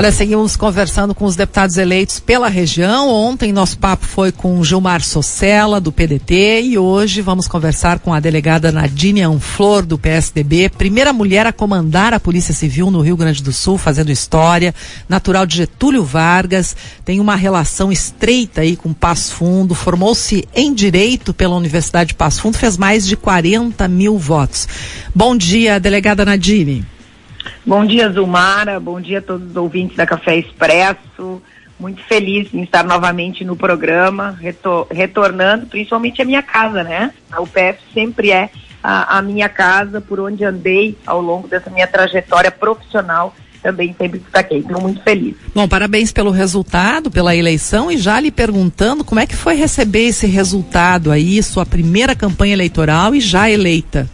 Olha, seguimos conversando com os deputados eleitos pela região. Ontem nosso papo foi com Gilmar Socella, do PDT, e hoje vamos conversar com a delegada Nadine Anflor, do PSDB, primeira mulher a comandar a Polícia Civil no Rio Grande do Sul, fazendo história, natural de Getúlio Vargas, tem uma relação estreita aí com Passo Fundo, formou-se em Direito pela Universidade de Passo Fundo, fez mais de 40 mil votos. Bom dia, delegada Nadine. Bom dia, Zulmara. Bom dia a todos os ouvintes da Café Expresso. Muito feliz em estar novamente no programa, retor retornando, principalmente a minha casa, né? A UPF sempre é a, a minha casa, por onde andei ao longo dessa minha trajetória profissional também sempre destaquei. Estou muito feliz. Bom, parabéns pelo resultado, pela eleição e já lhe perguntando como é que foi receber esse resultado aí, sua primeira campanha eleitoral e já eleita.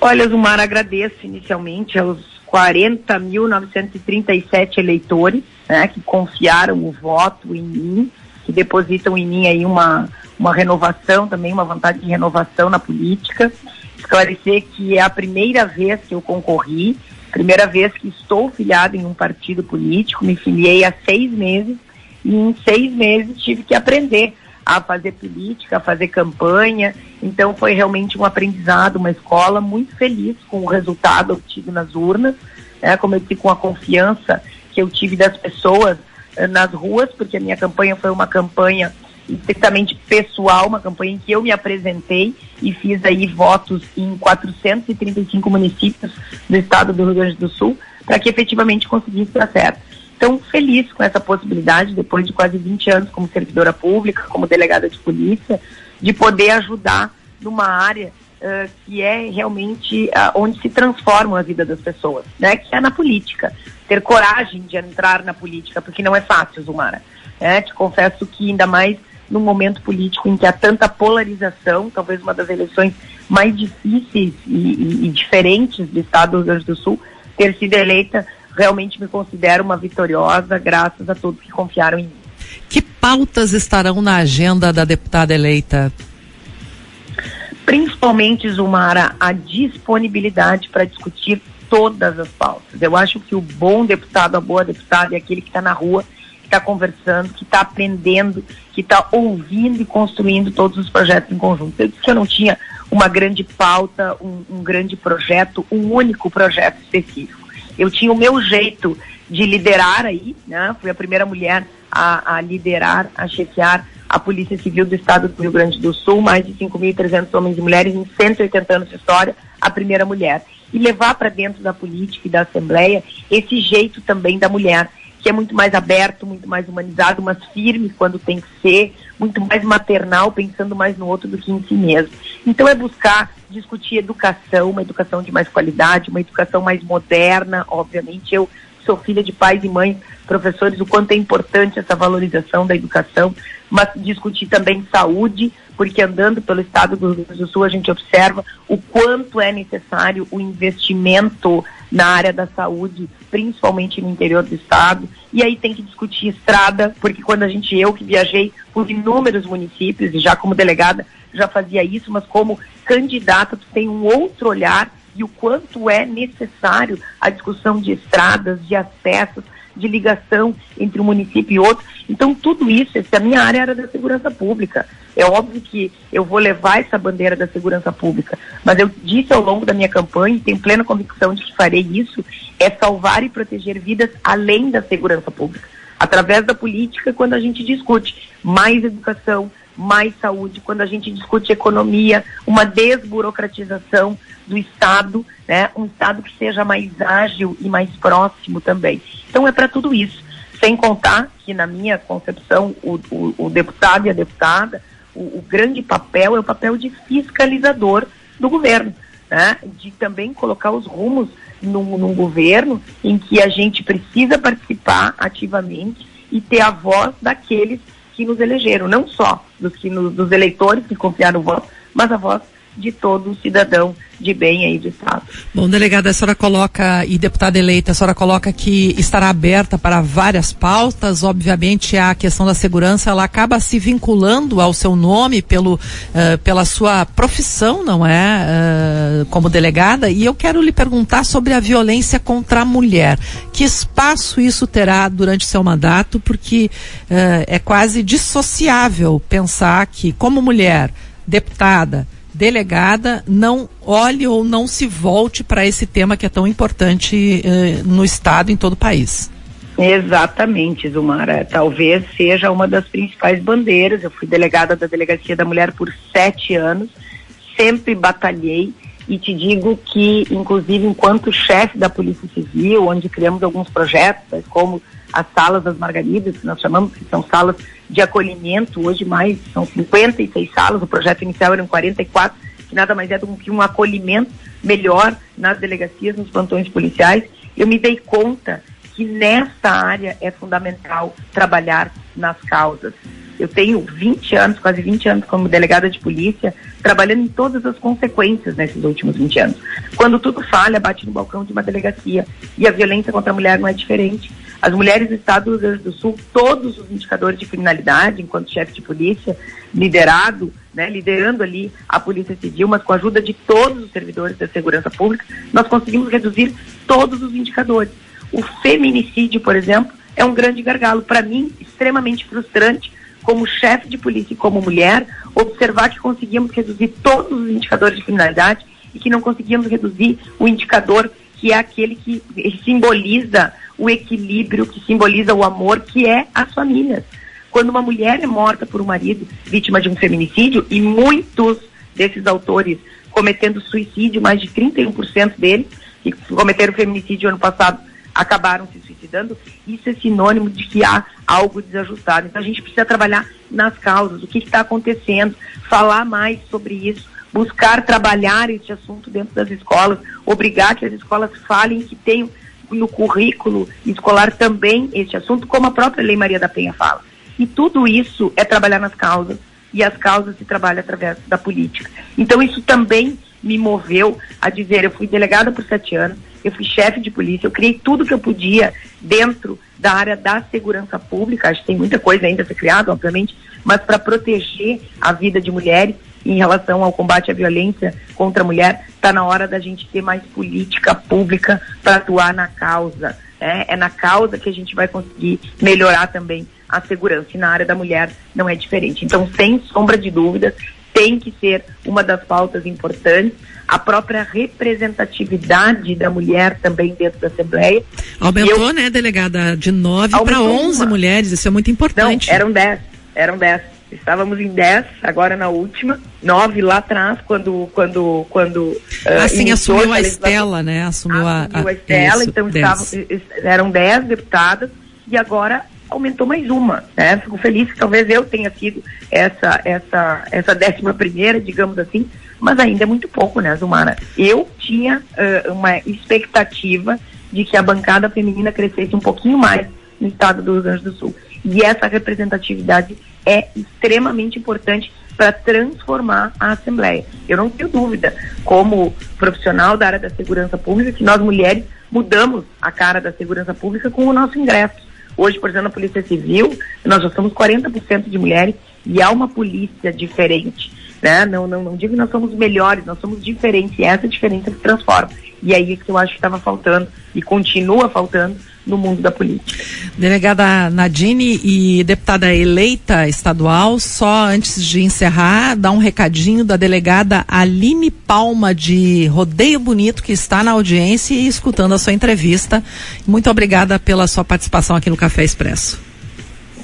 Olha, Zumar, agradeço inicialmente aos 40.937 eleitores né, que confiaram o voto em mim, que depositam em mim aí uma, uma renovação, também uma vontade de renovação na política. Esclarecer que é a primeira vez que eu concorri, primeira vez que estou filiado em um partido político, me filiei há seis meses e em seis meses tive que aprender a fazer política, a fazer campanha. Então foi realmente um aprendizado, uma escola muito feliz com o resultado obtido nas urnas, né, como eu disse, com a confiança que eu tive das pessoas eh, nas ruas, porque a minha campanha foi uma campanha estritamente pessoal, uma campanha em que eu me apresentei e fiz aí votos em 435 municípios do estado do Rio Grande do Sul, para que efetivamente conseguisse dar certo. Então, feliz com essa possibilidade, depois de quase 20 anos como servidora pública, como delegada de polícia, de poder ajudar numa área uh, que é realmente uh, onde se transforma a vida das pessoas, né? Que é na política. Ter coragem de entrar na política, porque não é fácil, Zumara. Né? Te confesso que ainda mais num momento político em que há tanta polarização, talvez uma das eleições mais difíceis e, e, e diferentes do estado do Rio Grande do Sul, ter sido eleita realmente me considero uma vitoriosa, graças a todos que confiaram em mim. Que pautas estarão na agenda da deputada eleita? Principalmente, Zumara, a disponibilidade para discutir todas as pautas. Eu acho que o bom deputado, a boa deputada é aquele que está na rua, que está conversando, que está aprendendo, que está ouvindo e construindo todos os projetos em conjunto. Eu disse que eu não tinha uma grande pauta, um, um grande projeto, um único projeto específico eu tinha o meu jeito de liderar aí, né? Fui a primeira mulher a, a liderar, a chefiar a Polícia Civil do Estado do Rio Grande do Sul, mais de 5.300 homens e mulheres em 180 anos de história, a primeira mulher. E levar para dentro da política e da Assembleia esse jeito também da mulher, que é muito mais aberto, muito mais humanizado, mas firme quando tem que ser, muito mais maternal, pensando mais no outro do que em si mesmo. Então é buscar discutir educação, uma educação de mais qualidade, uma educação mais moderna, obviamente eu sou filha de pais e mães, professores, o quanto é importante essa valorização da educação, mas discutir também saúde, porque andando pelo estado do Rio Grande do Sul a gente observa o quanto é necessário o investimento na área da saúde, principalmente no interior do estado. E aí tem que discutir estrada, porque quando a gente, eu que viajei por inúmeros municípios, e já como delegada já fazia isso, mas como candidata tu tem um outro olhar e o quanto é necessário a discussão de estradas, de acessos, de ligação entre um município e outro. Então, tudo isso, essa é minha área era da segurança pública. É óbvio que eu vou levar essa bandeira da segurança pública, mas eu disse ao longo da minha campanha, e tenho plena convicção de que farei isso, é salvar e proteger vidas além da segurança pública. Através da política, quando a gente discute mais educação, mais saúde, quando a gente discute economia, uma desburocratização do Estado, né? um Estado que seja mais ágil e mais próximo também. Então é para tudo isso. Sem contar que, na minha concepção, o, o, o deputado e a deputada, o, o, grande papel é o papel de fiscalizador do governo, né? de também colocar os rumos num, num governo em que a gente precisa participar ativamente e ter a voz daqueles que nos elegeram, não só dos, que nos, dos eleitores que confiaram no voto, mas a voz de todo cidadão de bem aí do Estado. Bom, delegada, a senhora coloca, e deputada eleita, a senhora coloca que estará aberta para várias pautas, obviamente a questão da segurança, ela acaba se vinculando ao seu nome pelo, uh, pela sua profissão, não é, uh, como delegada, e eu quero lhe perguntar sobre a violência contra a mulher. Que espaço isso terá durante seu mandato, porque uh, é quase dissociável pensar que, como mulher, deputada, delegada não olhe ou não se volte para esse tema que é tão importante eh, no Estado e em todo o país. Exatamente, Zumara. Talvez seja uma das principais bandeiras. Eu fui delegada da Delegacia da Mulher por sete anos, sempre batalhei e te digo que, inclusive, enquanto chefe da Polícia Civil, onde criamos alguns projetos, como as salas das Margaridas, que nós chamamos, que são salas de acolhimento, hoje mais, são 56 salas, o projeto inicial eram 44, que nada mais é do que um acolhimento melhor nas delegacias, nos plantões policiais. Eu me dei conta que nessa área é fundamental trabalhar nas causas. Eu tenho 20 anos, quase 20 anos como delegada de polícia, trabalhando em todas as consequências nesses últimos 20 anos. Quando tudo falha, bate no balcão de uma delegacia. E a violência contra a mulher não é diferente. As mulheres do Estado do Rio Grande do Sul, todos os indicadores de criminalidade, enquanto chefe de polícia, liderado, né, liderando ali a Polícia Civil, mas com a ajuda de todos os servidores da segurança pública, nós conseguimos reduzir todos os indicadores. O feminicídio, por exemplo, é um grande gargalo. Para mim, extremamente frustrante, como chefe de polícia e como mulher, observar que conseguimos reduzir todos os indicadores de criminalidade e que não conseguimos reduzir o indicador que é aquele que simboliza o equilíbrio, que simboliza o amor, que é as famílias. Quando uma mulher é morta por um marido vítima de um feminicídio, e muitos desses autores cometendo suicídio, mais de 31% deles, que cometeram feminicídio ano passado, acabaram se suicidando, isso é sinônimo de que há algo desajustado. Então a gente precisa trabalhar nas causas, o que está acontecendo, falar mais sobre isso, buscar trabalhar esse assunto dentro das escolas, obrigar que as escolas falem que tenham no currículo escolar também este assunto, como a própria Lei Maria da Penha fala. E tudo isso é trabalhar nas causas, e as causas se trabalham através da política. Então isso também me moveu a dizer, eu fui delegada por sete anos, eu fui chefe de polícia, eu criei tudo que eu podia dentro da área da segurança pública, acho que tem muita coisa ainda a ser criada, obviamente, mas para proteger a vida de mulheres em relação ao combate à violência contra a mulher, está na hora da gente ter mais política pública para atuar na causa. É, é na causa que a gente vai conseguir melhorar também a segurança. E na área da mulher não é diferente. Então, sem sombra de dúvidas, tem que ser uma das pautas importantes. A própria representatividade da mulher também dentro da Assembleia. Aumentou, eu, né, delegada? De 9 para 11 uma. mulheres, isso é muito importante. Não, eram 10. Eram 10. Estávamos em 10, agora na última, 9 lá atrás, quando. quando, quando assim, assumiu a Estela, né? Assumiu, assumiu a, a, Estela, isso, então estavam, eram 10 deputadas e agora aumentou mais uma. Né? Fico feliz que talvez eu tenha sido essa, essa, essa décima primeira, digamos assim, mas ainda é muito pouco, né, Zumara? Eu tinha uh, uma expectativa de que a bancada feminina crescesse um pouquinho mais no estado do Rio Grande do Sul. E essa representatividade é extremamente importante para transformar a Assembleia. Eu não tenho dúvida, como profissional da área da segurança pública, que nós mulheres mudamos a cara da segurança pública com o nosso ingresso. Hoje, por exemplo, na Polícia Civil, nós já somos 40% de mulheres e há uma polícia diferente. Né? Não, não, não digo que nós somos melhores, nós somos diferentes e essa diferença se transforma. E é isso que eu acho que estava faltando e continua faltando no mundo da política. Delegada Nadine e deputada eleita estadual, só antes de encerrar, dá um recadinho da delegada Aline Palma de Rodeio Bonito, que está na audiência e escutando a sua entrevista. Muito obrigada pela sua participação aqui no Café Expresso.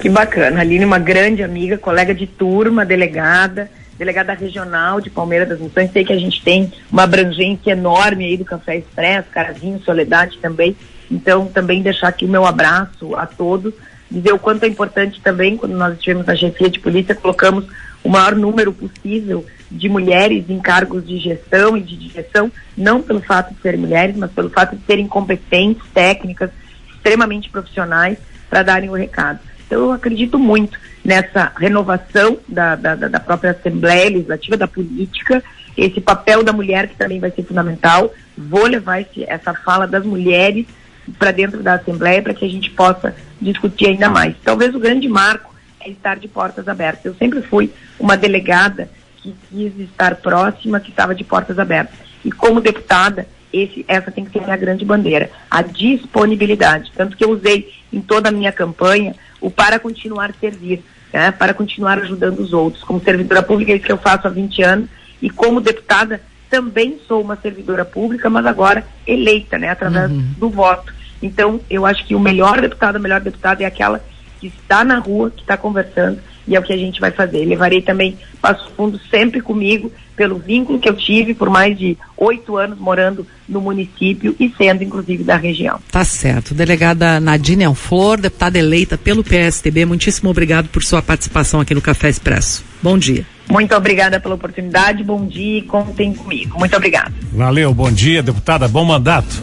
Que bacana. Aline, uma grande amiga, colega de turma, delegada delegada regional de Palmeiras das Missões. Sei que a gente tem uma abrangência enorme aí do Café Expresso, Carazinho, Soledade também. Então, também deixar aqui o meu abraço a todos, dizer o quanto é importante também, quando nós estivemos na chefia de polícia, colocamos o maior número possível de mulheres em cargos de gestão e de direção, não pelo fato de serem mulheres, mas pelo fato de serem competentes, técnicas, extremamente profissionais para darem o recado. Então, eu acredito muito nessa renovação da, da, da própria Assembleia Legislativa, da política, esse papel da mulher que também vai ser fundamental. Vou levar esse, essa fala das mulheres para dentro da Assembleia para que a gente possa discutir ainda mais. Talvez o grande marco é estar de portas abertas. Eu sempre fui uma delegada que quis estar próxima, que estava de portas abertas. E como deputada, esse, essa tem que ser a minha grande bandeira, a disponibilidade. Tanto que eu usei em toda a minha campanha o para continuar servir, né, para continuar ajudando os outros. Como servidora pública, é isso que eu faço há 20 anos, e como deputada, também sou uma servidora pública, mas agora eleita, né, através uhum. do voto. Então, eu acho que o melhor deputado, a melhor deputada é aquela que está na rua, que está conversando, e é o que a gente vai fazer. Levarei também Passo Fundo sempre comigo, pelo vínculo que eu tive por mais de oito anos morando no município e sendo, inclusive, da região. Tá certo. Delegada Nadine Alflor, deputada eleita pelo PSDB, muitíssimo obrigado por sua participação aqui no Café Expresso. Bom dia. Muito obrigada pela oportunidade, bom dia e contem comigo. Muito obrigada. Valeu, bom dia, deputada, bom mandato.